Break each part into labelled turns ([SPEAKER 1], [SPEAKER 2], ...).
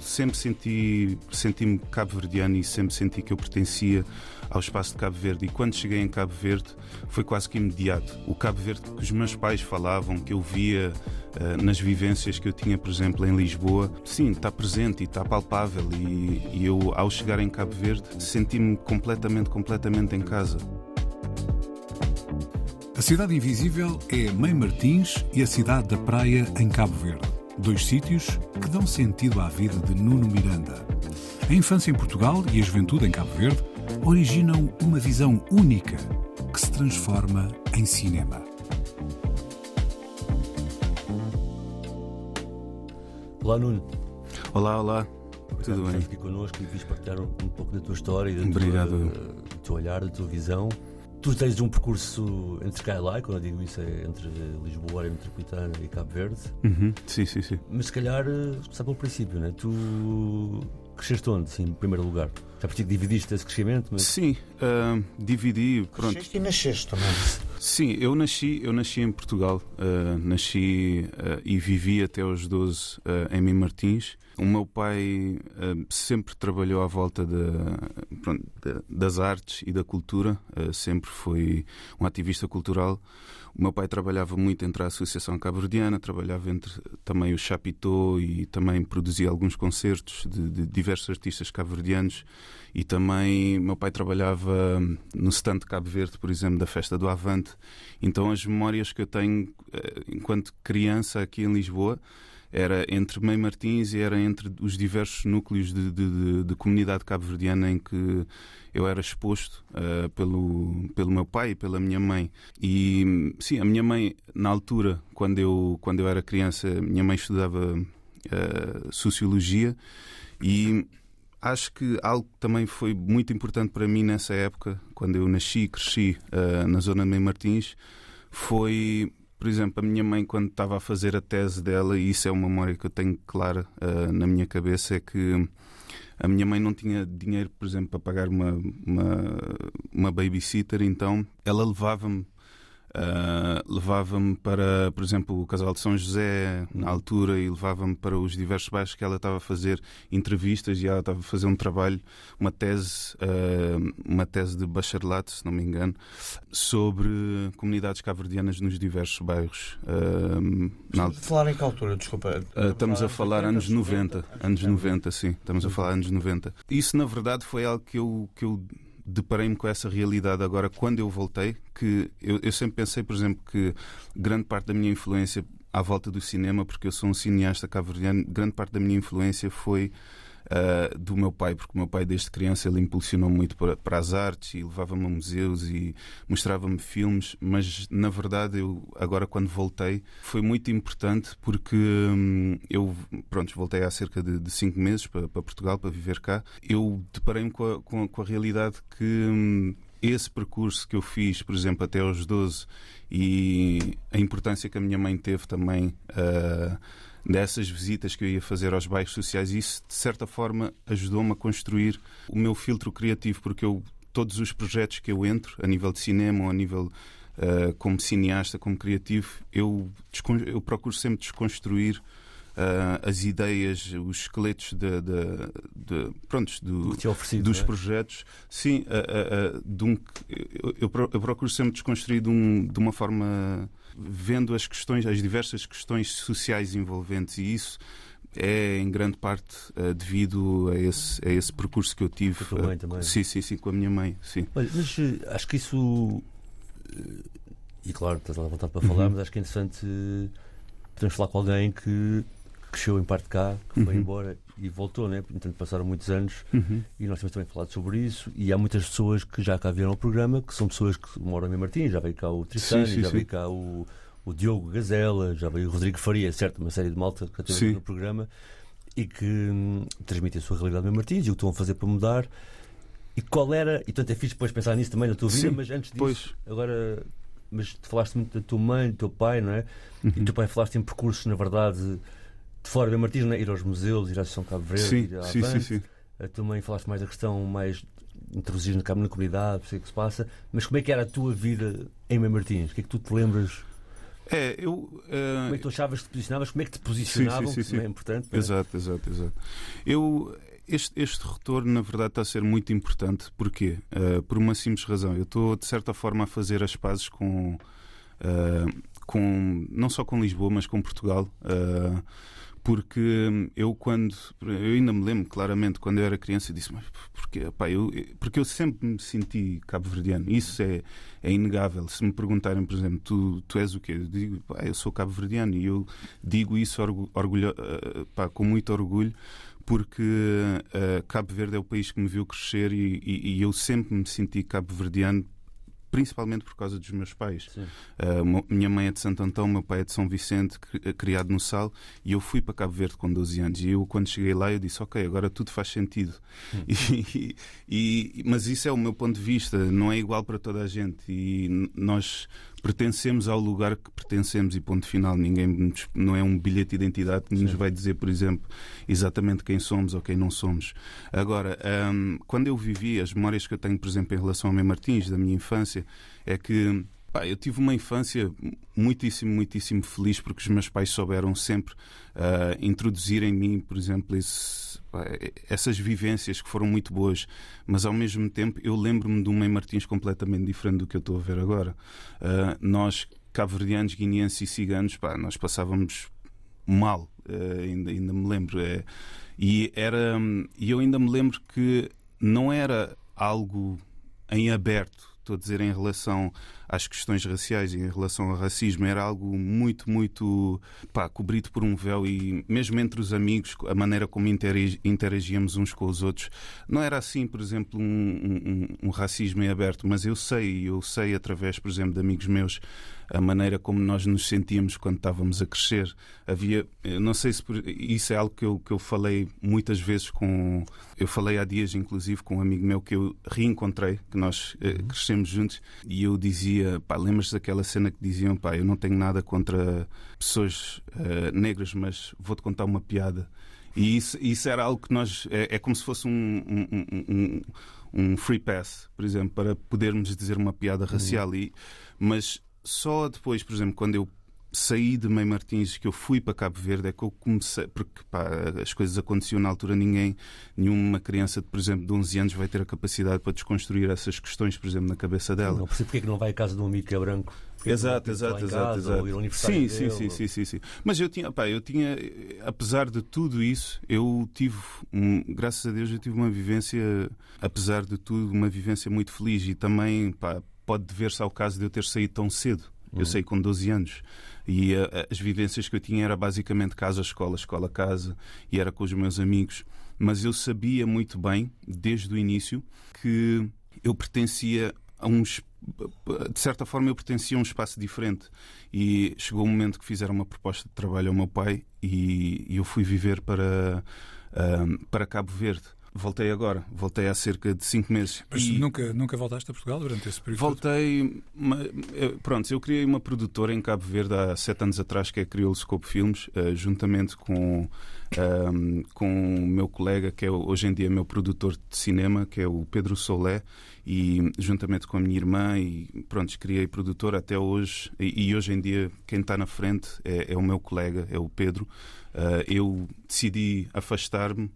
[SPEAKER 1] Sempre senti, senti-me cabo-verdiano e sempre senti que eu pertencia ao espaço de Cabo Verde. E quando cheguei em Cabo Verde foi quase que imediato. O Cabo Verde que os meus pais falavam, que eu via uh, nas vivências que eu tinha, por exemplo, em Lisboa, sim, está presente e está palpável. E, e eu, ao chegar em Cabo Verde, senti-me completamente, completamente em casa.
[SPEAKER 2] A Cidade Invisível é Mãe Martins e a Cidade da Praia em Cabo Verde. Dois sítios que dão sentido à vida de Nuno Miranda. A infância em Portugal e a juventude em Cabo Verde originam uma visão única que se transforma em cinema.
[SPEAKER 3] Olá, Nuno.
[SPEAKER 1] Olá, olá. Tudo bem?
[SPEAKER 3] aqui connosco e viste partilhar um, um, pouco da tua história, da
[SPEAKER 1] Obrigado.
[SPEAKER 3] Tua, do teu olhar, da tua visão. Tu tens um percurso entre cá e lá, quando eu digo isso é entre Lisboa, área metropolitana e Cabo Verde.
[SPEAKER 1] Uhum. Sim, sim, sim.
[SPEAKER 3] Mas se calhar, começar pelo princípio, né? Tu cresceste onde, sim, em primeiro lugar? Já por ti dividiste esse crescimento? Mas...
[SPEAKER 1] Sim, uh, dividi. Pronto.
[SPEAKER 4] Cresceste e nasceste também.
[SPEAKER 1] Sim, eu nasci, eu nasci em Portugal. Uh, nasci uh, e vivi até aos 12 em Mim Martins. O meu pai sempre trabalhou à volta de, pronto, de, das artes e da cultura, sempre foi um ativista cultural. O meu pai trabalhava muito entre a Associação Cabo-Verdiana, trabalhava entre também o Chapitó e também produzia alguns concertos de, de diversos artistas cabo-verdianos. E também meu pai trabalhava no stand Cabo Verde, por exemplo, da Festa do Avante. Então as memórias que eu tenho eh, enquanto criança aqui em Lisboa era entre Mãe Martins e era entre os diversos núcleos de, de, de, de comunidade cabo-verdiana em que eu era exposto uh, pelo, pelo meu pai e pela minha mãe. E sim, a minha mãe, na altura, quando eu, quando eu era criança, minha mãe estudava uh, Sociologia e acho que algo que também foi muito importante para mim nessa época, quando eu nasci e cresci uh, na zona de Mãe Martins, foi por exemplo, a minha mãe, quando estava a fazer a tese dela, e isso é uma memória que eu tenho clara uh, na minha cabeça, é que a minha mãe não tinha dinheiro, por exemplo, para pagar uma, uma, uma babysitter, então ela levava-me Uh, levava-me para, por exemplo, o Casal de São José, na altura, e levava-me para os diversos bairros que ela estava a fazer entrevistas e ela estava a fazer um trabalho, uma tese, uh, uma tese de bacharelato, se não me engano, sobre comunidades caverdianas nos diversos bairros.
[SPEAKER 4] Uh, na... falar em que altura, desculpa?
[SPEAKER 1] estamos a falar anos 90, anos 90, sim, estamos a falar anos 90. Isso, na verdade, foi algo que eu, que eu deparei-me com essa realidade agora quando eu voltei, que eu, eu sempre pensei, por exemplo, que grande parte da minha influência à volta do cinema, porque eu sou um cineasta cabo-verdiano, grande parte da minha influência foi uh, do meu pai, porque o meu pai, desde criança, ele impulsionou muito para, para as artes e levava-me a museus e mostrava-me filmes. Mas, na verdade, eu agora, quando voltei, foi muito importante porque hum, eu, pronto, voltei há cerca de, de, cinco meses para, para, Portugal, para viver cá. Eu deparei-me com a, com, com a realidade que. Hum, esse percurso que eu fiz, por exemplo, até aos 12 e a importância que a minha mãe teve também uh, dessas visitas que eu ia fazer aos bairros sociais, isso de certa forma ajudou-me a construir o meu filtro criativo, porque eu todos os projetos que eu entro, a nível de cinema ou a nível uh, como cineasta, como criativo, eu, eu procuro sempre desconstruir Uh, as ideias, os esqueletos de, de, de prontos, do, dos é? projetos. Sim, uh, uh, de um, eu, eu, procuro sempre desconstruir de, um, de uma forma vendo as questões, as diversas questões sociais envolventes e isso é em grande parte uh, devido a esse, a esse percurso que eu tive.
[SPEAKER 3] Com a mãe também?
[SPEAKER 1] sim, sim, sim, com a minha mãe. Sim.
[SPEAKER 3] Olha, mas uh, acho que isso. Uh, e claro, estás à vontade para falar, uhum. mas acho que é interessante podemos falar com alguém que cresceu em parte cá, que foi uhum. embora e voltou, né? Portanto, passaram muitos anos uhum. e nós temos também falado sobre isso. E há muitas pessoas que já cá vieram ao programa, que são pessoas que moram em Martins, já veio cá o Tristani, já veio cá o, o Diogo Gazela, já veio o Rodrigo Faria, certo, uma série de malta que teve no programa e que hum, transmite a sua realidade em Martins e o que estão a fazer para mudar. E qual era, e tanto é fixe depois pensar nisso também na tua vida, Sim, mas antes disso, pois. agora, mas falaste muito da tua mãe, do teu pai, não é? Uhum. E o teu pai falaste em percursos, na verdade, de fora de Martins, não é? ir aos museus, ir à São Cabo Verde,
[SPEAKER 1] sim,
[SPEAKER 3] ir à
[SPEAKER 1] sim, sim, sim.
[SPEAKER 3] A tua mãe falaste mais da questão mais introduzir na, na comunidade, sei o que se passa, mas como é que era a tua vida em Mãe Martins? O que é que tu te lembras?
[SPEAKER 1] É, eu. Uh...
[SPEAKER 3] Como é que tu achavas que te posicionavas? Como é que te posicionavam? Sim, sim, sim, sim. é importante.
[SPEAKER 1] É? Exato, exato, exato. Eu. Este, este retorno, na verdade, está a ser muito importante. Porquê? Uh, por uma simples razão. Eu estou, de certa forma, a fazer as pazes com. Uh, com não só com Lisboa, mas com Portugal. Uh, porque eu quando eu ainda me lembro claramente quando eu era criança disse mas porque pá, eu porque eu sempre me senti cabo-verdiano. Isso é, é inegável. Se me perguntarem por exemplo tu, tu és o quê? Eu digo pá, eu sou cabo-verdiano. E eu digo isso orgulho, eh, pá, com muito orgulho porque uh, Cabo Verde é o país que me viu crescer e, e, e eu sempre me senti cabo-verdiano principalmente por causa dos meus pais. Uh, minha mãe é de Santo Antão, meu pai é de São Vicente, eh, criado no Sal, e eu fui para Cabo Verde com 12 anos. E eu, quando cheguei lá, eu disse: Ok, agora tudo faz sentido. Hum. E, e, mas isso é o meu ponto de vista, não é igual para toda a gente. E nós pertencemos ao lugar que pertencemos e ponto final. Ninguém não é um bilhete de identidade que nos vai dizer, por exemplo, exatamente quem somos ou quem não somos. Agora, um, quando eu vivi, as memórias que eu tenho, por exemplo, em relação ao meu Martins, da minha infância, é que Pá, eu tive uma infância muitíssimo, muitíssimo feliz porque os meus pais souberam sempre uh, introduzir em mim, por exemplo, esse, essas vivências que foram muito boas, mas ao mesmo tempo eu lembro-me de um Mãe Martins completamente diferente do que eu estou a ver agora. Uh, nós, cabo-verdianos, guineenses e ciganos, pá, nós passávamos mal, uh, ainda, ainda me lembro. É, e, era, e eu ainda me lembro que não era algo em aberto estou a dizer em relação às questões raciais e em relação ao racismo, era algo muito, muito pá, cobrido por um véu e mesmo entre os amigos, a maneira como interagíamos uns com os outros, não era assim, por exemplo, um, um, um racismo em aberto, mas eu sei, eu sei através, por exemplo, de amigos meus, a maneira como nós nos sentíamos quando estávamos a crescer. Havia, não sei se por, isso é algo que eu, que eu falei muitas vezes com. Eu falei há dias, inclusive, com um amigo meu que eu reencontrei, que nós eh, uhum. crescemos juntos, e eu dizia, pá, lembras daquela cena que diziam, pá, eu não tenho nada contra pessoas uh, negras, mas vou-te contar uma piada. E isso, isso era algo que nós. É, é como se fosse um, um, um, um, free pass, por exemplo, para podermos dizer uma piada racial. Uhum. E, mas só depois, por exemplo, quando eu saí de Mãe Martins, que eu fui para Cabo Verde, é que eu comecei, porque pá, as coisas aconteciam na altura, ninguém, nenhuma criança, por exemplo, de 11 anos vai ter a capacidade para desconstruir essas questões, por exemplo, na cabeça dela.
[SPEAKER 3] Não percebo porque é que não vai à casa de um amigo que é branco.
[SPEAKER 1] Exato, exato, exato, exato. Sim, sim, sim, sim, sim, sim. Mas eu tinha, pá, eu tinha, apesar de tudo isso, eu tive, um, graças a Deus, eu tive uma vivência, apesar de tudo, uma vivência muito feliz e também, pá, pode dever-se ao caso de eu ter saído tão cedo. Eu uhum. saí com 12 anos e uh, as vivências que eu tinha era basicamente casa-escola, escola-casa e era com os meus amigos. Mas eu sabia muito bem, desde o início, que eu pertencia a uns. De certa forma, eu pertencia a um espaço diferente. E chegou o um momento que fizeram uma proposta de trabalho ao meu pai e, eu fui viver para, uh, para Cabo Verde. Voltei agora, voltei há cerca de 5 meses.
[SPEAKER 2] Mas e... nunca, nunca voltaste a Portugal durante esse período?
[SPEAKER 1] Voltei. Pronto, eu criei uma produtora em Cabo Verde há 7 anos atrás, que é a Crioulo Scope Filmes, eh, juntamente com, um, ehm, com o meu colega, que é hoje em dia meu produtor de cinema, que é o Pedro Solé, e juntamente com a minha irmã, e pronto, criei produtora até hoje. E, e hoje em dia, quem está na frente é, é, o meu colega, é o Pedro. Uh, eu decidi afastar-me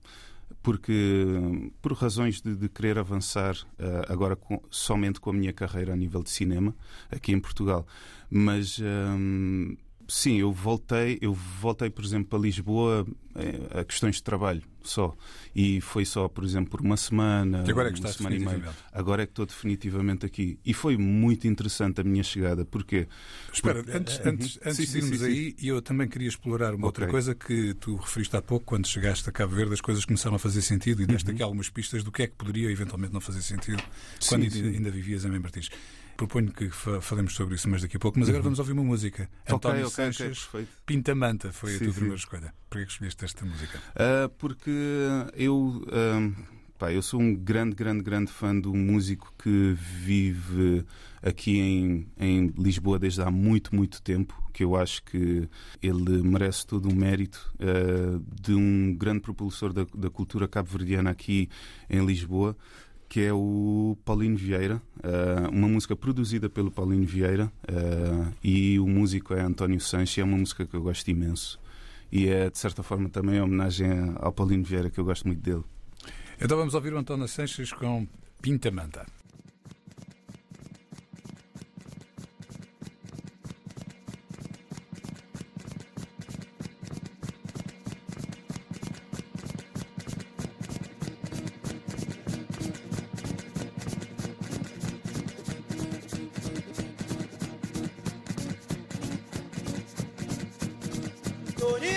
[SPEAKER 1] porque por razões de, de querer avançar uh, agora com, somente com a minha carreira a nível de cinema aqui em Portugal, mas um, sim, eu voltei, eu voltei por exemplo para Lisboa eh, a questões de trabalho só. E foi só, por exemplo, por uma semana.
[SPEAKER 2] E agora é que
[SPEAKER 1] uma
[SPEAKER 2] semana e meia.
[SPEAKER 1] Agora é que estou definitivamente aqui. E foi muito interessante a minha chegada. Porquê?
[SPEAKER 2] Espera, Porque... antes, antes, antes sim, de irmos sim, aí, sim. eu também queria explorar uma okay. outra coisa que tu referiste há pouco, quando chegaste a Cabo Verde, as coisas começaram a fazer sentido e deste uhum. aqui algumas pistas do que é que poderia eventualmente não fazer sentido quando ainda, ainda vivias em Martins.
[SPEAKER 5] Proponho que fa falemos sobre isso mais daqui a pouco, mas agora uhum. vamos ouvir uma música.
[SPEAKER 1] Okay, António okay, Sanches,
[SPEAKER 5] okay, Pinta Manta foi sim, a tua sim. primeira escolha. Por que escolheste esta música?
[SPEAKER 1] Uh, porque eu. Uh, Pá, eu sou um grande, grande, grande fã do músico que vive aqui em, em Lisboa desde há muito, muito tempo, que eu acho que ele merece todo o mérito uh, de um grande propulsor da, da cultura cabo-verdiana aqui em Lisboa que é o Paulinho Vieira, uh, uma música produzida pelo Paulinho Vieira uh, e o músico é António Sanches, é uma música que eu gosto imenso e é de certa forma também homenagem ao Paulinho Vieira, que eu gosto muito dele.
[SPEAKER 5] Então vamos ouvir o António Sanches com Pinta Victoria.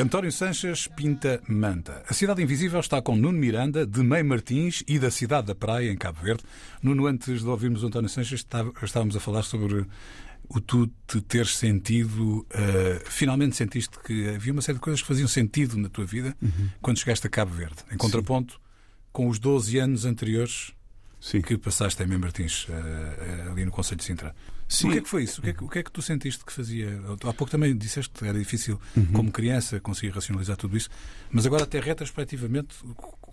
[SPEAKER 2] António Sanches pinta Manta. A Cidade Invisível está com Nuno Miranda, de Mei Martins e da Cidade da Praia, em Cabo Verde. Nuno, antes de ouvirmos o António Sanches, estávamos a falar sobre o tu te teres sentido, uh, finalmente sentiste que havia uma série de coisas que faziam sentido na tua vida uhum. quando chegaste a Cabo Verde, em contraponto Sim. com os 12 anos anteriores Sim. que passaste Mem Martins, uh, ali no Conselho de Sintra. Sim. O que é que foi isso? O que é que, o que, é que tu sentiste que fazia? Há pouco também disseste que era difícil, uhum. como criança, conseguir racionalizar tudo isso, mas agora, até retrospectivamente,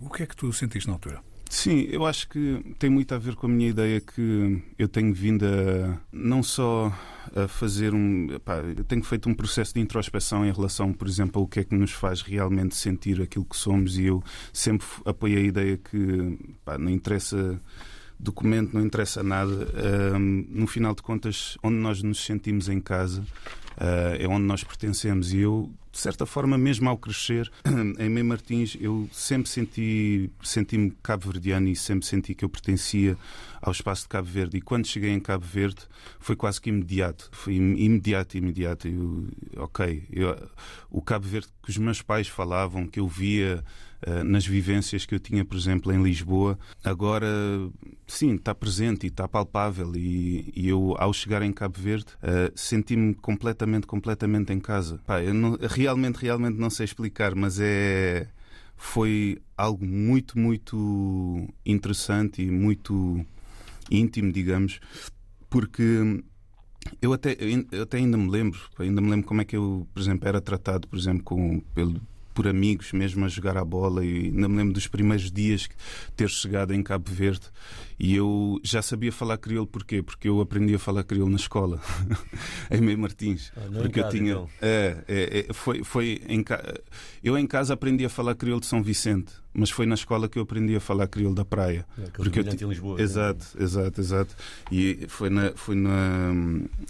[SPEAKER 2] o que é que tu sentiste na altura?
[SPEAKER 1] Sim, eu acho que tem muito a ver com a minha ideia que eu tenho vindo a não só a fazer um. Eu tenho feito um processo de introspeção em relação, por exemplo, ao que é que nos faz realmente sentir aquilo que somos e eu sempre apoiei a ideia que não interessa documento, não interessa nada. no final de contas, onde nós nos sentimos em casa uh, é onde nós pertencemos. E eu, de certa forma, mesmo ao crescer em Mem Martins, eu sempre senti, senti-me cabo-verdiano e sempre senti que eu pertencia ao espaço de Cabo Verde. E quando cheguei em Cabo Verde, foi quase que imediato. Foi imediato, imediato. Eu, ok, eu, o Cabo Verde que os meus pais falavam, que eu via nas vivências que eu tinha, por exemplo, em Lisboa, agora sim, está presente e está palpável. E, e, eu, ao chegar em Cabo Verde, uh, senti-me completamente, completamente em casa. Pá, eu não, realmente, realmente não sei explicar, mas é. Foi algo muito, muito interessante e muito íntimo, digamos, porque eu até, eu até ainda me lembro, ainda me lembro como é que eu, por exemplo, era tratado, por exemplo, com, pelo, por amigos mesmo a jogar a bola e ainda me lembro dos primeiros dias ter chegado em Cabo Verde e eu já sabia falar crioulo porquê? Porque eu aprendi a falar crioulo na escola em Meio Martins.
[SPEAKER 3] Ah,
[SPEAKER 1] porque
[SPEAKER 3] eu tinha
[SPEAKER 1] então. é, é, é, foi foi em eu em casa aprendi a falar crioulo de São Vicente mas foi na escola que eu aprendi a falar crioulo da praia.
[SPEAKER 3] É, porque eu t... em Lisboa.
[SPEAKER 1] Exato, né? exato, exato. E foi, na, foi, na,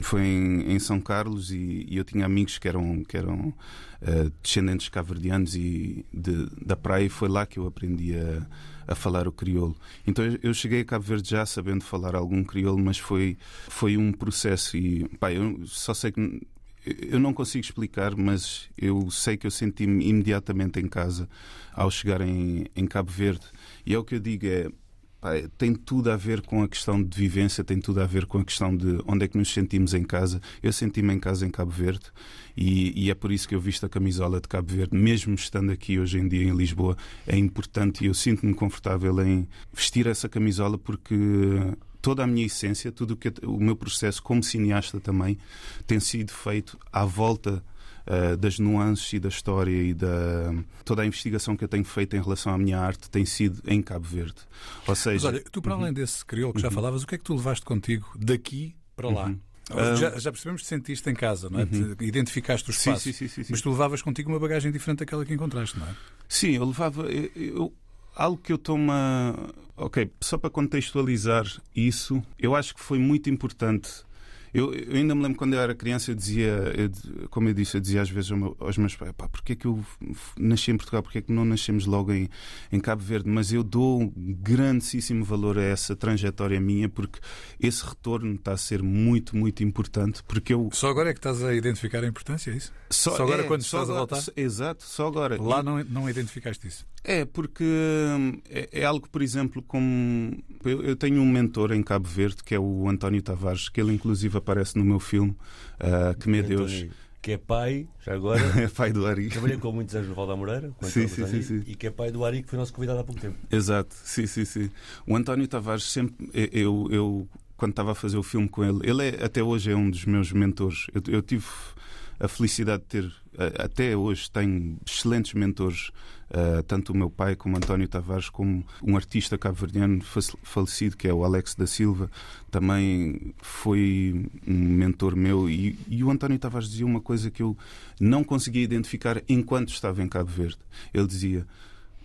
[SPEAKER 1] foi em, em São Carlos e, e, eu tinha amigos que eram, que eram uh, descendentes caverdianos e de, da praia e foi lá que eu aprendi a, a falar o crioulo. Então eu cheguei a Cabo Verde já sabendo falar algum crioulo, mas foi, foi um processo e pá, eu só sei que eu não consigo explicar, mas eu sei que eu senti-me imediatamente em casa ao chegar em, em Cabo Verde. E é o que eu digo: é, pá, tem tudo a ver com a questão de vivência, tem tudo a ver com a questão de onde é que nos sentimos em casa. Eu senti-me em casa em Cabo Verde e, e, é por isso que eu visto a camisola de Cabo Verde, mesmo estando aqui hoje em dia em Lisboa. É importante e eu sinto-me confortável em vestir essa camisola porque toda a minha essência, tudo o, que, o meu processo como cineasta também tem sido feito à volta uh, das nuances e da história e da toda a investigação que eu tenho feito em relação à minha arte tem sido em Cabo Verde. Ou seja, Mas
[SPEAKER 2] olha, tu para além uhum. desse crioulo que já uhum. falavas, o que é que tu levaste contigo daqui para lá? Uhum. Já, já, percebemos que sentiste em casa, não é? Uhum. Identificaste o espaço.
[SPEAKER 1] Sim, sim, sim,
[SPEAKER 2] mas tu levavas contigo uma bagagem diferente daquela que encontraste, não é?
[SPEAKER 1] Sim, eu levava. Eu, algo que eu tomo. Ok, só para contextualizar isso, eu acho que foi muito importante eu, eu, ainda me lembro quando eu era criança, eu dizia, eu, como eu disse, eu dizia às vezes aos meus pais: pá, porquê é que eu nasci em Portugal, porquê é que não nascemos logo em, em Cabo Verde? Mas eu dou um grandíssimo valor a essa trajetória minha, porque esse retorno está a ser muito, muito importante. Porque eu...
[SPEAKER 2] Só agora é que estás a identificar a importância, é isso? Só, só agora é, quando estás agora, a voltar?
[SPEAKER 1] Exato, só agora.
[SPEAKER 2] Lá e... não, não identificaste isso?
[SPEAKER 1] É, porque hum, é, é, algo, por exemplo, como. Eu, eu, tenho um mentor em Cabo Verde, que é o António Tavares, que ele inclusive aparece no meu filme, uh, Que Me Deus.
[SPEAKER 3] Que é pai, já agora.
[SPEAKER 1] é pai do Ari.
[SPEAKER 3] Trabalhei com muitos anos no Val da Moreira,
[SPEAKER 1] sim, sim, sim, sim,
[SPEAKER 3] e que é pai do Ari, que foi nosso convidado há pouco tempo.
[SPEAKER 1] Exato, sim, sim, sim. O António Tavares sempre. Eu, eu quando estava a fazer o filme com ele, ele é, até hoje é um dos meus mentores. Eu, eu tive a felicidade de ter, até hoje, tenho excelentes mentores Uh, tanto o meu pai como António Tavares, como um artista cabo-verdiano falecido, que é o Alex da Silva, também foi um mentor meu. E, e, o António Tavares dizia uma coisa que eu não conseguia identificar enquanto estava em Cabo Verde. Ele dizia: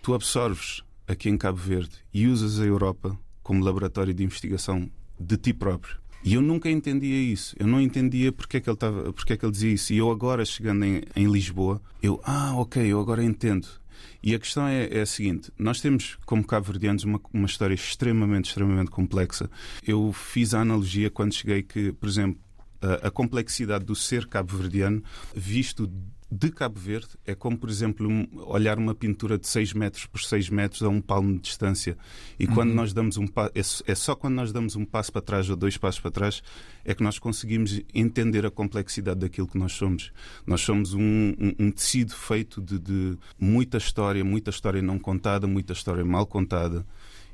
[SPEAKER 1] Tu absorves aqui em Cabo Verde e usas a Europa como laboratório de investigação de ti próprio. E eu nunca entendia isso. Eu não entendia porque é que ele, estava, porque é que ele dizia isso. E eu agora, chegando em, em Lisboa, eu, ah, ok, eu agora entendo. E a questão é, é a seguinte: nós temos, como cabo-verdianos, uma, uma história extremamente, extremamente complexa. Eu fiz a analogia quando cheguei que, por exemplo, a, a complexidade do ser cabo-verdiano, visto de Cabo Verde é como, por exemplo, olhar uma pintura de 6 metros por 6 metros a um palmo de distância. E quando
[SPEAKER 2] Uhum.
[SPEAKER 1] nós damos um passo, é, é só quando nós damos um passo para trás ou dois passos para trás é que nós conseguimos entender a complexidade daquilo que nós somos. Nós somos um, um- um tecido feito de, de muita história, muita história não contada, muita história mal contada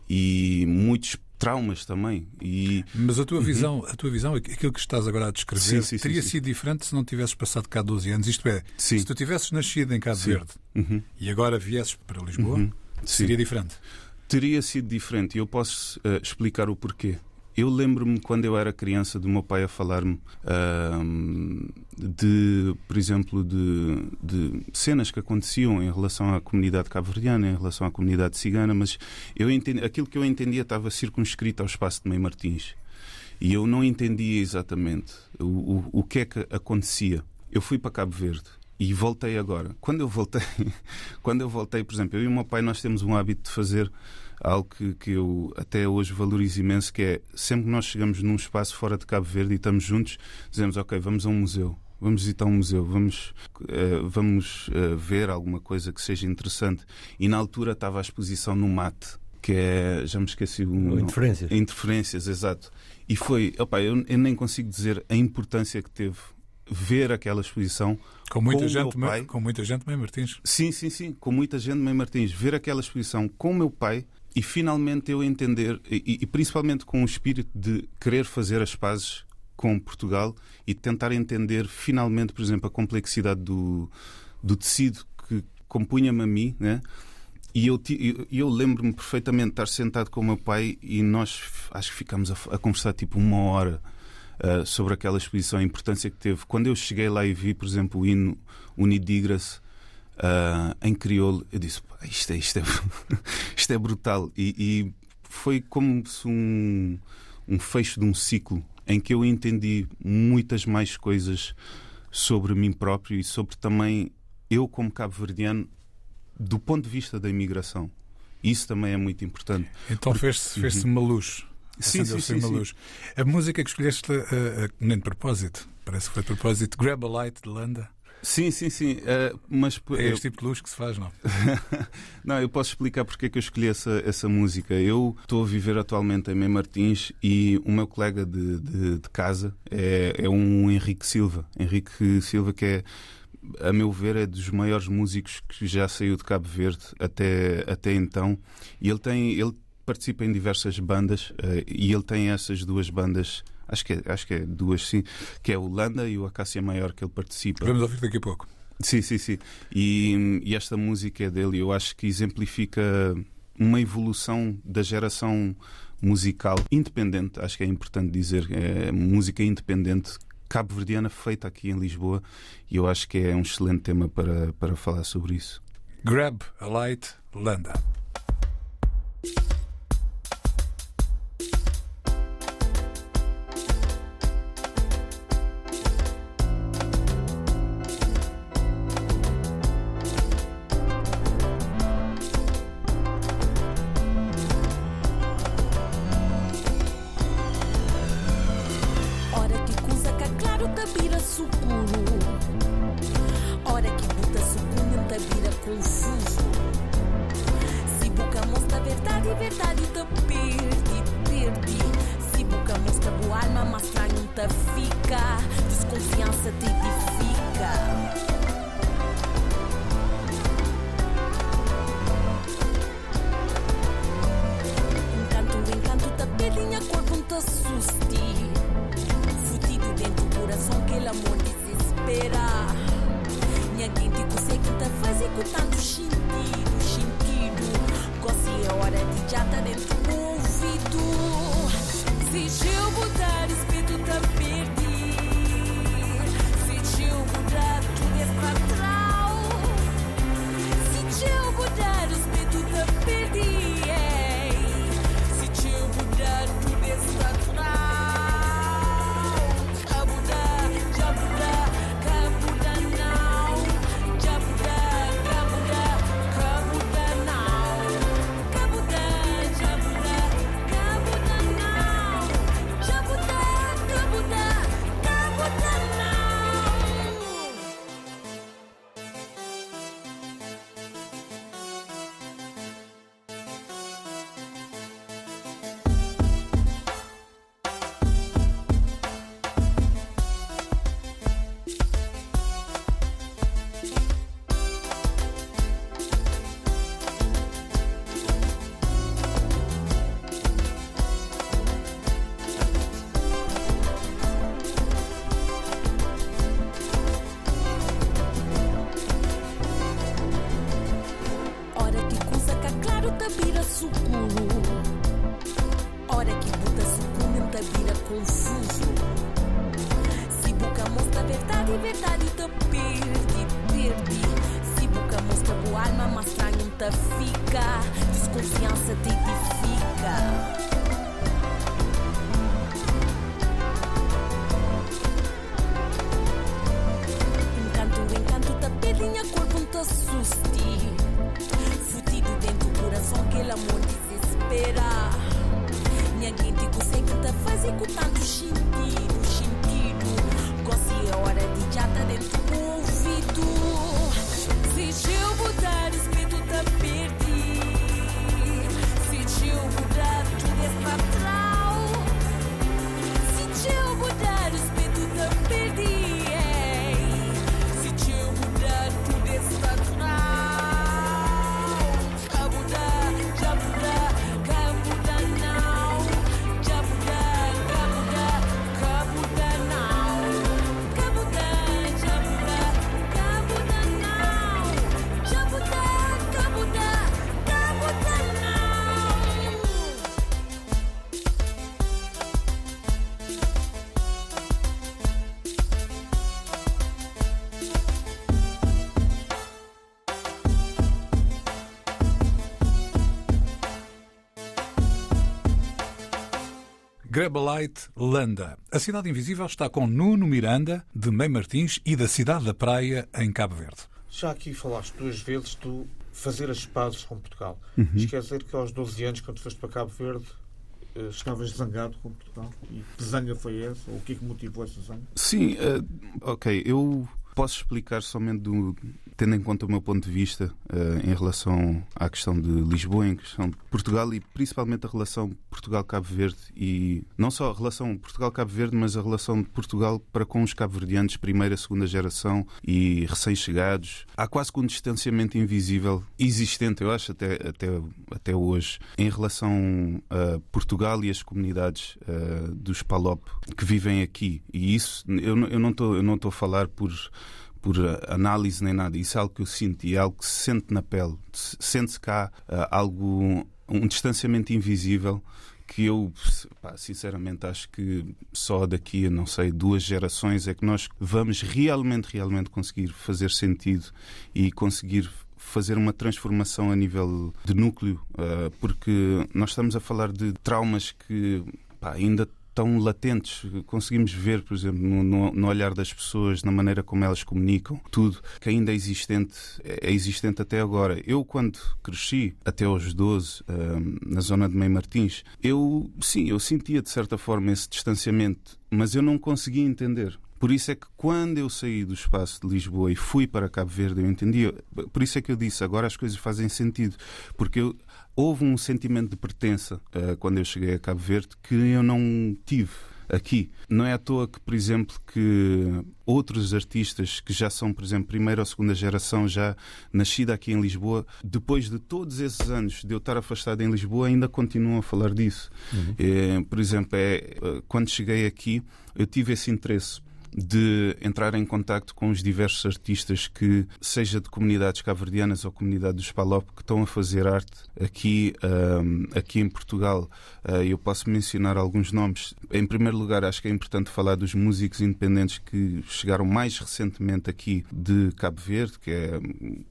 [SPEAKER 1] e muitos traumas também. E
[SPEAKER 2] Mas a tua visão, a tua visão, aquilo que estás agora a descrever,
[SPEAKER 1] Uhum. Sim, sim,
[SPEAKER 2] teria
[SPEAKER 1] sim.
[SPEAKER 2] sido diferente se não tivesses passado cá 12 anos. Isto é, se tu tivesses nascido em Cabo. Verde
[SPEAKER 1] Uhum.
[SPEAKER 2] e agora viesses para Lisboa,
[SPEAKER 1] Uhum.
[SPEAKER 2] Seria diferente.
[SPEAKER 1] teria sido diferente e eu posso eh, explicar o porquê. Eu lembro-me quando eu era criança do meu pai a falar-me de, por exemplo, de, de cenas que aconteciam em relação à comunidade cabo-verdiana, em relação à comunidade cigana, mas eu entendi, aquilo que eu entendia estava circunscrito ao espaço de Meio Martins. E eu não entendia exatamente o, o, o que é que acontecia. Eu fui para Cabo Verde e voltei agora. Quando eu voltei, quando eu voltei, por exemplo, eu e o meu pai nós temos um hábito de fazer algo que, que eu até hoje valorizo imenso, que é sempre que nós chegamos num espaço fora de Cabo Verde e estamos juntos, dizemos, ok, vamos a um museu. Vamos visitar um museu, vamos, eh, vamos eh, ver alguma coisa que seja interessante. E na altura estava a exposição no MAT, que é. Já me esqueci o. nome.
[SPEAKER 3] Interferências.
[SPEAKER 1] Interferências, exato. E foi. Opa, eu, eu nem consigo dizer a importância que teve ver aquela exposição.
[SPEAKER 2] Com muita,
[SPEAKER 1] Com
[SPEAKER 2] gente,
[SPEAKER 1] meu pai.
[SPEAKER 2] com muita gente, bem Martins.
[SPEAKER 1] Sim, sim, sim. Com muita gente, Mãe Martins, ver aquela exposição com o meu pai e finalmente eu entender, e, e principalmente com o espírito de querer fazer as pazes com Portugal e tentar entender finalmente, por exemplo, a complexidade do, do tecido que compunha-me a mim, né? E eu, eu, eu lembro-me perfeitamente de estar sentado com o meu pai e nós acho que ficámos a, a conversar tipo uma hora ah, sobre aquela exposição, a importância que teve. Quando eu cheguei lá e vi, por exemplo, o hino Unidigras ah, em crioulo, eu disse: "Pá, isto é, isto é, isto é brutal. E, e foi como se um, um fecho de um ciclo em que eu entendi muitas mais coisas sobre mim próprio e sobre também eu, como cabo-verdiano, do ponto de vista da imigração. Isso também é muito importante.
[SPEAKER 2] Então fez-se fez uma luz.
[SPEAKER 1] Sim, sim, sim,
[SPEAKER 2] uma
[SPEAKER 1] sim.
[SPEAKER 2] luz. A música que escolheste, eh, eh, nem de propósito, parece que foi de propósito, Grab a Light de Landa.
[SPEAKER 1] Sim, sim, sim. eh, mas
[SPEAKER 2] É este tipo de luz que se faz, não?
[SPEAKER 1] Não, eu posso explicar porque é que eu escolhi essa, essa música. Eu estou a viver atualmente em Mem Martins e o meu colega de, de, de casa é, é um Henrique Silva. Henrique Silva, que é, a meu ver, é dos maiores músicos que já saiu de Cabo Verde até, até então. E ele tem. Ele participa em diversas bandas eh, e ele tem essas duas bandas, acho que, é, acho que é duas sim, que é o Landa e o Acácia Maior que ele participa.
[SPEAKER 2] Vamos ouvir daqui a pouco.
[SPEAKER 1] Sim, sim, sim. E, e esta música é dele. Eu acho que exemplifica uma evolução da geração musical independente. Acho que é importante dizer. É música independente cabo-verdiana feita aqui em Lisboa. E eu acho que é um excelente tema para, para falar sobre isso.
[SPEAKER 2] Grab a Light, Landa. Grabalite Landa. A Cidade Invisível está com Nuno Miranda, de Mem Martins e da Cidade da Praia, em Cabo Verde.
[SPEAKER 4] Já aqui falaste duas vezes tu fazer as pazes com Portugal.
[SPEAKER 1] Uhum.
[SPEAKER 4] Isto quer dizer que aos 12 anos, quando foste para Cabo Verde, eh, estavas zangado com Portugal? E que zanga foi essa? Ou o que é que motivou essa zanga?
[SPEAKER 1] Sim, eh, ok. Eu posso explicar somente do, tendo em conta o meu ponto de vista eh, em relação à questão de Lisboa, em questão de Portugal e principalmente a relação Portugal-Cabo Verde e não só a relação Portugal-Cabo Verde, mas a relação de Portugal para com os cabo-verdianos, primeira, segunda geração e recém-chegados. Há quase que um distanciamento invisível existente, eu acho, até, até, até hoje, em relação a Portugal e as comunidades eh, dos PALOP que vivem aqui. E isso, eu, eu não estou a falar por por análise nem nada. Isso é algo que eu sinto e é algo que se sente na pele. Se- Sente-se cá uh, algo, um distanciamento invisível que eu, pá, sinceramente, acho que só daqui a, não sei, duas gerações é que nós vamos realmente, realmente conseguir fazer sentido e conseguir fazer uma transformação a nível de núcleo, uh, porque nós estamos a falar de traumas que pá, ainda tão latentes. Conseguimos ver, por exemplo, no, no- olhar das pessoas, na maneira como elas comunicam, tudo que ainda é existente, é é existente até agora. Eu, quando cresci, até aos 12, ahm, na zona de Mãe Martins, eu, sim, eu sentia de certa forma esse distanciamento, mas eu não conseguia entender. Por isso é que quando eu saí do espaço de Lisboa e fui para Cabo Verde, eu entendia. Por isso é que eu disse, agora as coisas fazem sentido. Porque eu- houve um sentimento de pertença eh, quando eu cheguei a Cabo Verde que eu não tive aqui. Não é à toa que, por exemplo, que outros artistas que já são, por exemplo, primeira ou segunda geração, já nascida aqui em Lisboa, depois de todos esses anos de eu estar afastado em Lisboa, ainda continuam a falar disso. Eh, por exemplo, é, eh, quando cheguei aqui, eu tive esse interesse de entrar em contacto com os diversos artistas que, seja de comunidades cabo-verdianas ou comunidade dos Palop, que estão a fazer arte aqui, ahm, aqui em Portugal. Ah, eu posso mencionar alguns nomes. Em primeiro lugar, acho que é importante falar dos músicos independentes que chegaram mais recentemente aqui de Cabo Verde, que é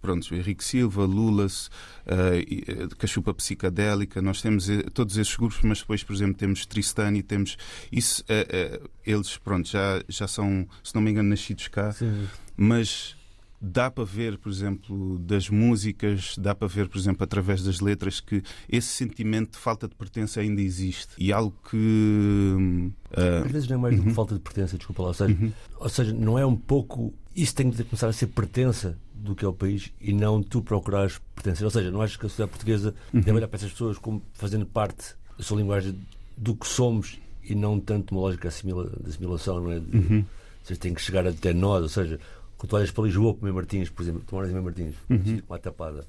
[SPEAKER 1] pronto, Henrique Silva, Lulas, eh, Cachupa Psicadélica. Nós temos eh, todos esses grupos, mas depois, por exemplo, temos Tristani, temos isso. eh, eh, eles, pronto, já, já são, se não me engano, nascidos cá
[SPEAKER 3] Sim.
[SPEAKER 1] mas dá para ver, por exemplo, das músicas, dá para ver, por exemplo, através das letras, que esse sentimento de falta de pertença ainda existe. E algo que. ah,
[SPEAKER 3] Às vezes não é mais do que
[SPEAKER 1] Uhum.
[SPEAKER 3] falta de pertença, desculpa lá. Ou seja,
[SPEAKER 1] uhum,
[SPEAKER 3] ou seja, não é um pouco. Isso tem de começar a ser pertença do que é o país e não tu procurares pertencer. Ou seja, não achas que a sociedade portuguesa
[SPEAKER 1] uhum.
[SPEAKER 3] deve olhar para essas pessoas como fazendo parte da sua linguagem do que somos e não tanto uma lógica de assimila- de assimilação, não é? De,
[SPEAKER 1] Uhum.
[SPEAKER 3] Seja, tem que chegar até nós. Ou seja, quando tu olhas para Lisboa, para o Martins, por exemplo, tu moras em Mem Martins,
[SPEAKER 1] Uhum.
[SPEAKER 3] uma tapada.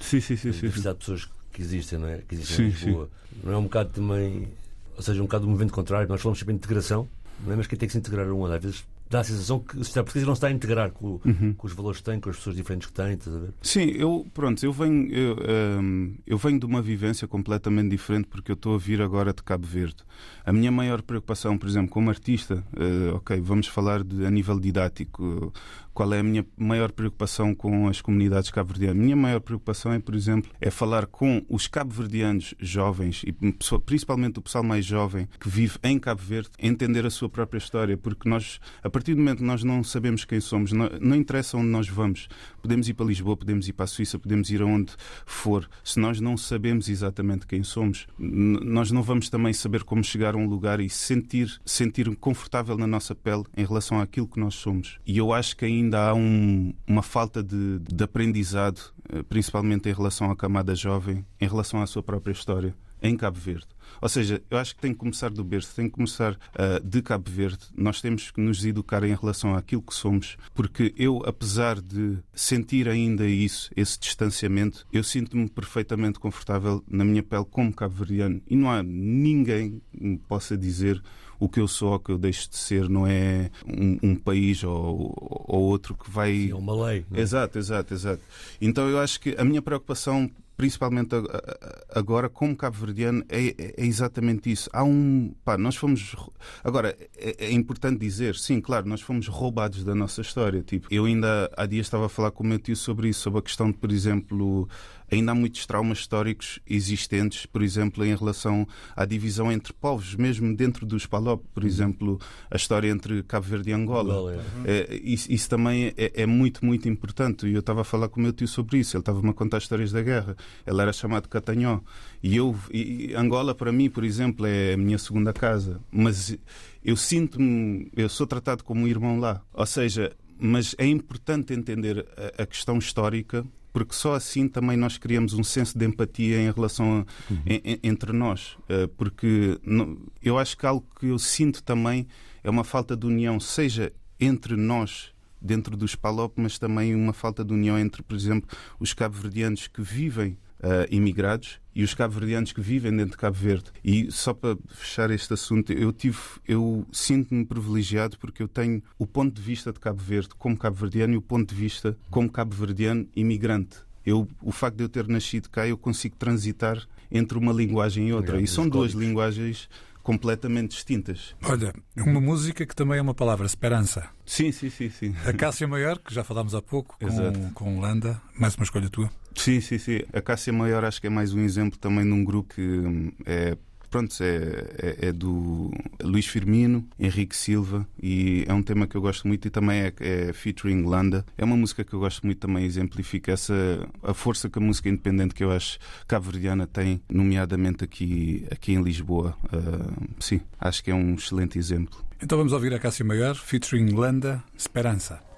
[SPEAKER 1] Sim, sim, sim.
[SPEAKER 3] a
[SPEAKER 1] sim, sim.
[SPEAKER 3] de pessoas que existem, não é? Que existem
[SPEAKER 1] Sim,
[SPEAKER 3] em Lisboa. Não é um bocado também, ou seja, um bocado do movimento contrário. Nós falamos sempre em integração, não é? mas quem tem que se integrar um, às vezes dá a sensação que o sistema português não está a integrar com,
[SPEAKER 1] Uhum.
[SPEAKER 3] com os valores que tem, com as pessoas diferentes que tem, estás a ver?
[SPEAKER 1] Sim, eu pronto, eu venho, eu, ehm, eu venho de uma vivência completamente diferente porque eu estou a vir agora de Cabo Verde. A minha maior preocupação, por exemplo, como artista, eh, ok, vamos falar de, a nível didático. Qual é a minha maior preocupação com as comunidades cabo-verdianas? A minha maior preocupação é, por exemplo, é falar com os cabo-verdianos jovens e pessoa- principalmente o pessoal mais jovem que vive em Cabo Verde, entender a sua própria história, porque nós, a partir do momento que nós não sabemos quem somos, não, não interessa onde nós vamos. Podemos ir para Lisboa, podemos ir para a Suíça, podemos ir aonde for. Se nós não sabemos exatamente quem somos, nós não vamos também saber como chegar a um lugar e sentir sentir confortável na nossa pele em relação àquilo que nós somos. E eu acho que ainda há um- uma falta de, de aprendizado, eh, principalmente em relação à camada jovem, em relação à sua própria história em Cabo Verde. Ou seja, eu acho que tem que começar do berço, tem que começar ah, de Cabo Verde. Nós temos que nos educar em relação àquilo que somos, porque eu, apesar de sentir ainda isso, esse distanciamento, eu sinto-me perfeitamente confortável na minha pele como cabo-verdiano. E não há ninguém que me possa dizer o que eu sou ou o que eu deixo de ser, não é um, um país ou, ou outro que vai.
[SPEAKER 3] É uma lei. não é?
[SPEAKER 1] Exato, exato, exato. Então eu acho que a minha preocupação, principalmente agora como cabo-verdiano, é, é- é exatamente isso. Há um. Pá, nós fomos. Agora, é, é importante dizer, sim, claro, nós fomos roubados da nossa história. Tipo, eu ainda há dias estava a falar com o meu tio sobre isso, sobre a questão de, por exemplo, ainda há muitos traumas históricos existentes, por exemplo, em relação à divisão entre povos, mesmo dentro dos PALOP, por exemplo, a história entre Cabo Verde e Angola.
[SPEAKER 3] Angola,
[SPEAKER 1] É, isso, isso também é, é muito, muito importante. E eu estava a falar com o meu tio sobre isso. Ele estava-me a contar histórias da guerra. Ele era chamado Catanhó. E eu, e- e Angola, para mim, por exemplo, é a minha segunda casa. Mas eu sinto-me, eu sou tratado como um irmão lá. Ou seja, mas é importante entender a, a questão histórica. Porque só assim também nós criamos um senso de empatia em relação a, en- entre nós. Eh, Porque eu acho que algo que eu sinto também é uma falta de união, seja entre nós dentro dos PALOP, mas também uma falta de união entre, por exemplo, os cabo-verdianos que vivem ah, imigrados e os cabo-verdianos que vivem dentro de Cabo Verde. E só para fechar este assunto, eu tive, eu sinto-me privilegiado porque eu tenho o ponto de vista de Cabo Verde como cabo-verdiano e o ponto de vista como cabo-verdiano imigrante. Eu, o facto de eu ter nascido cá, eu consigo transitar entre uma linguagem e outra.
[SPEAKER 3] Obrigado
[SPEAKER 1] E são duas linguagens completamente distintas.
[SPEAKER 2] Olha, uma música que também é uma palavra, esperança.
[SPEAKER 1] Sim, sim, sim, sim.
[SPEAKER 2] A Cássia Maior, que já falámos há pouco,
[SPEAKER 1] Exato.
[SPEAKER 2] com, com Landa, mais uma escolha tua.
[SPEAKER 1] Sim, sim, sim. A Cássia Maior acho que é mais um exemplo também de um grupo que hum, é. Pronto, é, é, é do Luís Firmino, Henrique Silva, e é um tema que eu gosto muito e também é, é featuring Landa. É uma música que eu gosto muito também, exemplifica essa a força que a música independente que eu acho cabo-verdiana tem, nomeadamente aqui, aqui em Lisboa. Ah, sim, acho que é um excelente exemplo.
[SPEAKER 2] Então vamos ouvir a Cássia Maior, featuring Landa, Esperança.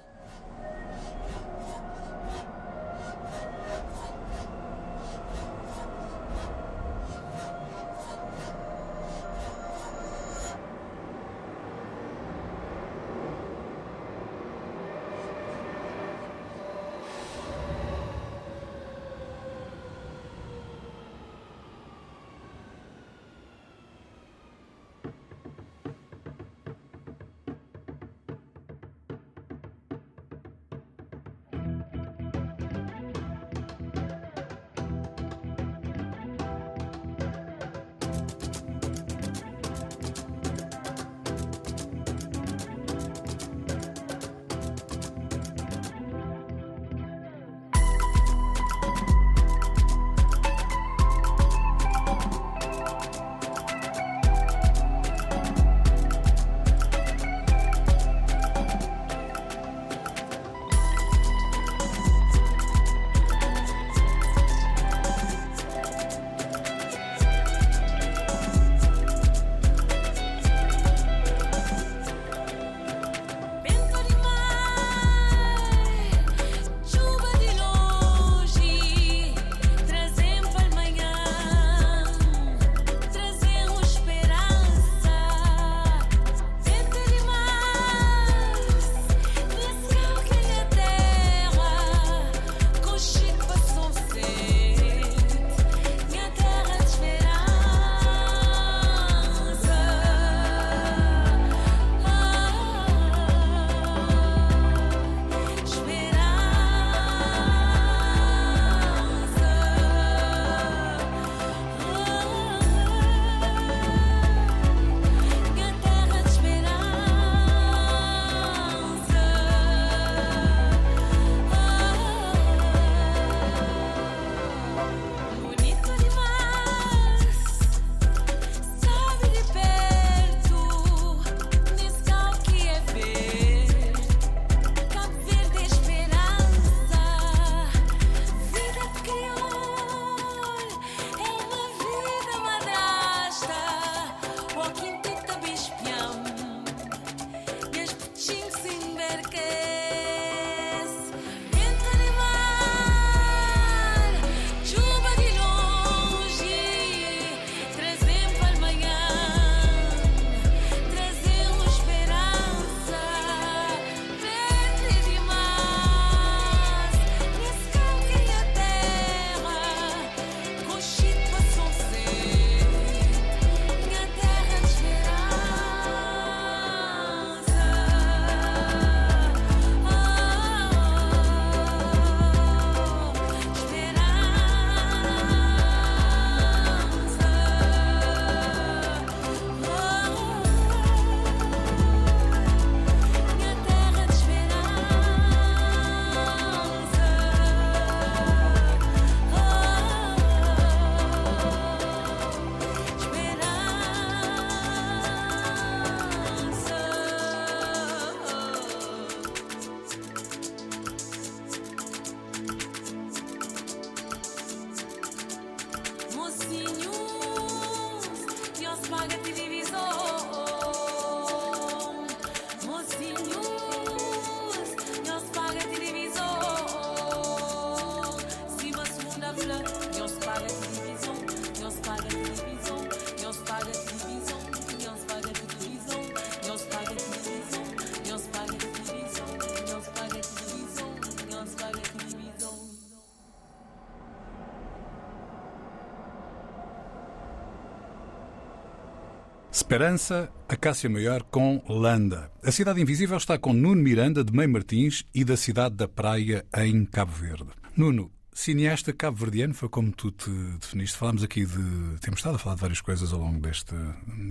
[SPEAKER 2] Esperança, Acácia Maior com Landa. A Cidade Invisível está com Nuno Miranda, de Meio Martins e da Cidade da Praia, em Cabo Verde. Nuno, cineasta cabo-verdiano, foi como tu te definiste. Falámos aqui de. Temos estado a falar de várias coisas ao longo deste,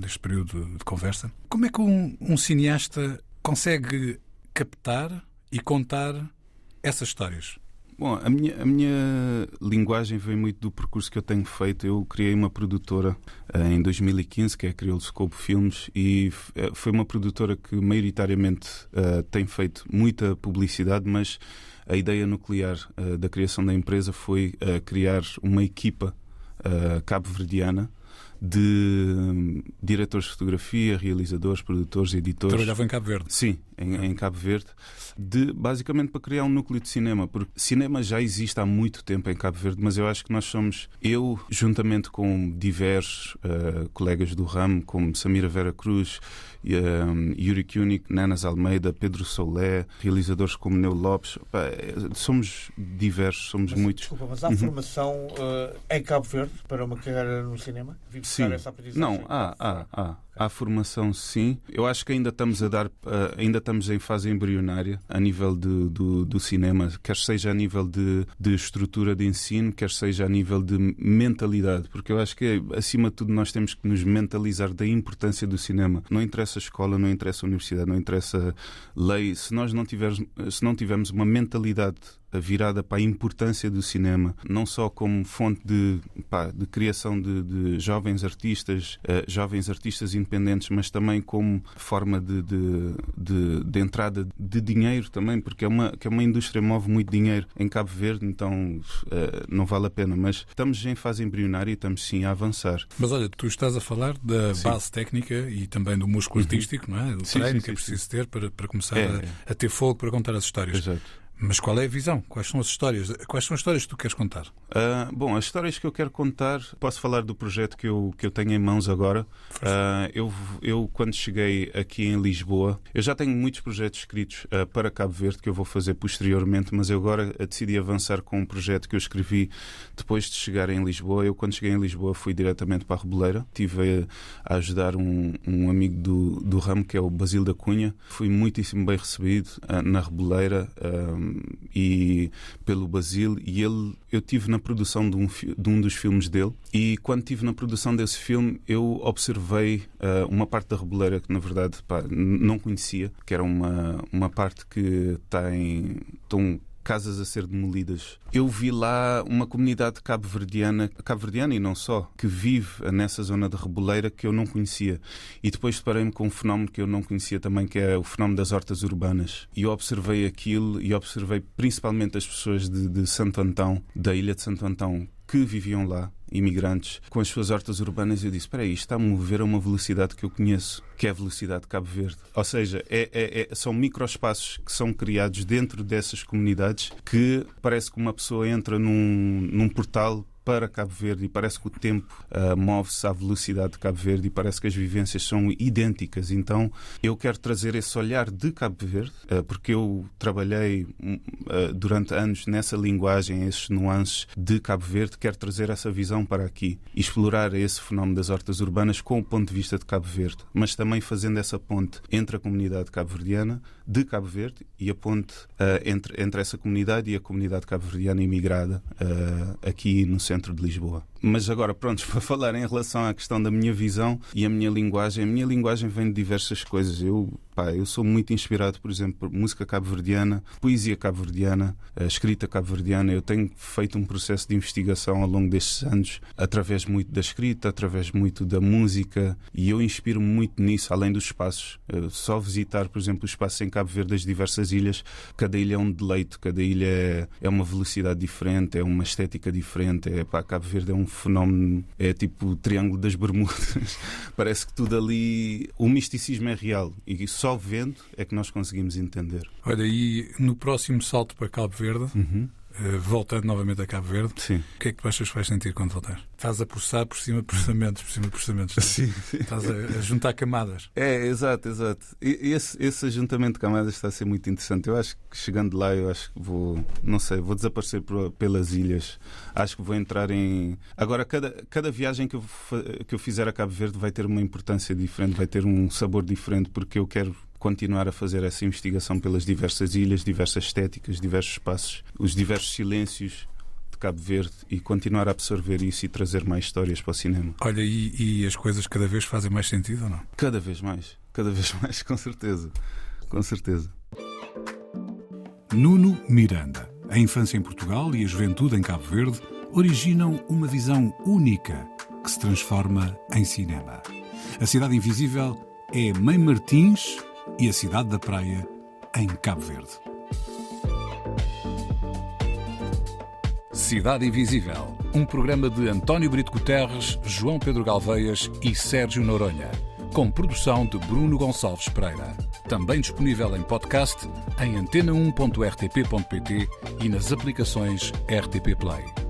[SPEAKER 2] deste período de conversa. Como é que um, um cineasta consegue captar e contar essas histórias?
[SPEAKER 1] Bom, a minha, a minha linguagem vem muito do percurso que eu tenho feito. Eu criei uma produtora eh, em 2015, que é a Crioulo Scope Filmes, e eh, foi uma produtora que maioritariamente eh, tem feito muita publicidade, mas a ideia nuclear eh, da criação da empresa foi eh, criar uma equipa cabo-verdiana de hum, diretores de fotografia, realizadores, produtores, editores.
[SPEAKER 2] Trabalhava em Cabo Verde.
[SPEAKER 1] Sim, em, em Cabo Verde, de, basicamente para criar um núcleo de cinema, porque cinema já existe há muito tempo em Cabo Verde, mas eu acho que nós somos, eu, juntamente com diversos eh, colegas do ramo, como Samira Vera Cruz, um, Yuri Kunik, Nanas Almeida, Pedro Solé, realizadores como Neu Lopes, pá, somos diversos, somos
[SPEAKER 4] Mas,
[SPEAKER 1] muitos.
[SPEAKER 4] Desculpa, mas há formação eh, em Cabo Verde para uma carreira no cinema? Vim buscar
[SPEAKER 1] Sim.
[SPEAKER 4] essa aprendizagem.
[SPEAKER 1] Não, há, há, há. Há formação, sim. Eu acho que ainda estamos a dar, eh, ainda estamos em fase embrionária a nível de- do, do cinema, quer seja a nível de, de estrutura de ensino, quer seja a nível de mentalidade, porque eu acho que acima de tudo nós temos que nos mentalizar da importância do cinema. Não interessa a escola, não interessa a universidade, não interessa lei. Se nós não tivermos, se não tivermos uma mentalidade virada para a importância do cinema, não só como fonte de, pá, de criação de, de jovens artistas, eh, jovens artistas independentes, mas também como forma de, de, de- de entrada de dinheiro também, porque é uma, que é uma indústria que move muito dinheiro em Cabo Verde, então eh, não vale a pena. Mas estamos em fase embrionária e estamos sim a avançar.
[SPEAKER 2] Mas olha, tu estás a falar da
[SPEAKER 1] Sim.
[SPEAKER 2] base técnica e também do músculo artístico, não é? Do
[SPEAKER 1] Sim,
[SPEAKER 2] treino
[SPEAKER 1] sim,
[SPEAKER 2] que é preciso ter para, para começar
[SPEAKER 1] É,
[SPEAKER 2] a,
[SPEAKER 1] é.
[SPEAKER 2] a ter fogo para contar as histórias.
[SPEAKER 1] Exato.
[SPEAKER 2] Mas qual é a visão? Quais são as histórias? Quais são as histórias que tu queres contar?
[SPEAKER 1] Ah, bom, as histórias que eu quero contar, posso falar do projeto que eu, que eu tenho em mãos agora. Ah, eu, eu, quando cheguei aqui em Lisboa, eu já tenho muitos projetos escritos ah, para Cabo Verde que eu vou fazer posteriormente, mas eu agora decidi avançar com um projeto que eu escrevi depois de chegar em Lisboa. Eu, quando cheguei em Lisboa, fui diretamente para a Reboleira. Estive a, a ajudar um, um amigo do, do ramo, que é o Basílio da Cunha. Fui muitíssimo bem recebido na Reboleira e pelo Basílio. E ele, eu tive na produção de um, de um dos filmes dele. E quando estive na produção desse filme, eu observei ah, uma parte da Reboleira que, na verdade, pá, não conhecia, que era uma, uma parte que tem. Estão casas a ser demolidas. Eu vi lá uma comunidade cabo-verdiana, cabo-verdiana e não só, que vive nessa zona de Reboleira que eu não conhecia. E depois deparei-me com um fenómeno que eu não conhecia também, que é o fenómeno das hortas urbanas. E eu observei aquilo e observei principalmente as pessoas de, de Santo Antão, da ilha de Santo Antão, que viviam lá, imigrantes, com as suas hortas urbanas, eu disse: Espera aí, isto está a mover a uma velocidade que eu conheço, que é a velocidade de Cabo Verde. Ou seja, é, é- é- são microespaços que são criados dentro dessas comunidades que parece que uma pessoa entra num, num portal para Cabo Verde e parece que o tempo ah, move-se à velocidade de Cabo Verde e parece que as vivências são idênticas. Então eu quero trazer esse olhar de Cabo Verde, ah, porque eu trabalhei ah, durante anos nessa linguagem, esses nuances de Cabo Verde, quero trazer essa visão para aqui e explorar esse fenómeno das hortas urbanas com o ponto de vista de Cabo Verde, mas também fazendo essa ponte entre a comunidade cabo-verdiana de Cabo Verde e a ponte ah, entre, entre essa comunidade e a comunidade cabo-verdiana imigrada ah, aqui no centro de Lisboa. Mas agora, pronto, para falar em relação à questão da minha visão e a minha linguagem, a minha linguagem vem de diversas coisas. Eu Pá, eu sou muito inspirado, por exemplo, por música cabo-verdiana, poesia cabo-verdiana, escrita cabo-verdiana. Eu tenho feito um processo de investigação ao longo destes anos, através muito da escrita, através muito da música, e eu inspiro-me muito nisso, além dos espaços. Só visitar, por exemplo, o espaço em Cabo Verde das diversas ilhas, cada ilha é um deleite, cada ilha é, é uma velocidade diferente, é uma estética diferente. É, pá, Cabo Verde é um fenómeno, é tipo o Triângulo das Bermudas. Parece que tudo ali, o misticismo é real e só vendo é que nós conseguimos entender.
[SPEAKER 2] Olha, e no próximo salto para Cabo Verde, uhum. Uh, voltando novamente a Cabo Verde,
[SPEAKER 1] sim.
[SPEAKER 2] o que é que tu achas que vais sentir quando voltar? Estás a processar por cima de processamentos, por cima de processamentos.
[SPEAKER 1] Sim, sim.
[SPEAKER 2] Estás a, a, juntar camadas.
[SPEAKER 1] É, exato, exato. E esse, esse ajuntamento de camadas está a ser muito interessante. Eu acho que chegando lá, eu acho que vou, não sei, vou desaparecer por, pelas ilhas. Acho que vou entrar em. Agora, cada, cada viagem que eu, que eu fizer a Cabo Verde vai ter uma importância diferente, vai ter um sabor diferente, porque eu quero continuar a fazer essa investigação pelas diversas ilhas, diversas estéticas, diversos espaços, os diversos silêncios de Cabo Verde e continuar a absorver isso e trazer mais histórias para o cinema.
[SPEAKER 2] Olha, e, e as coisas cada vez fazem mais sentido ou não?
[SPEAKER 1] Cada vez mais, cada vez mais, com certeza. Com certeza.
[SPEAKER 2] Nuno Miranda. A infância em Portugal e a juventude em Cabo Verde originam uma visão única que se transforma em cinema. A Cidade Invisível é Mãe Martins e a cidade da praia em Cabo Verde. Cidade Invisível, um programa de António Brito Guterres, João Pedro Galveias e Sérgio Noronha, com produção de Bruno Gonçalves Pereira. Também disponível em podcast em antena1.rtp.pt e nas aplicações RTP Play.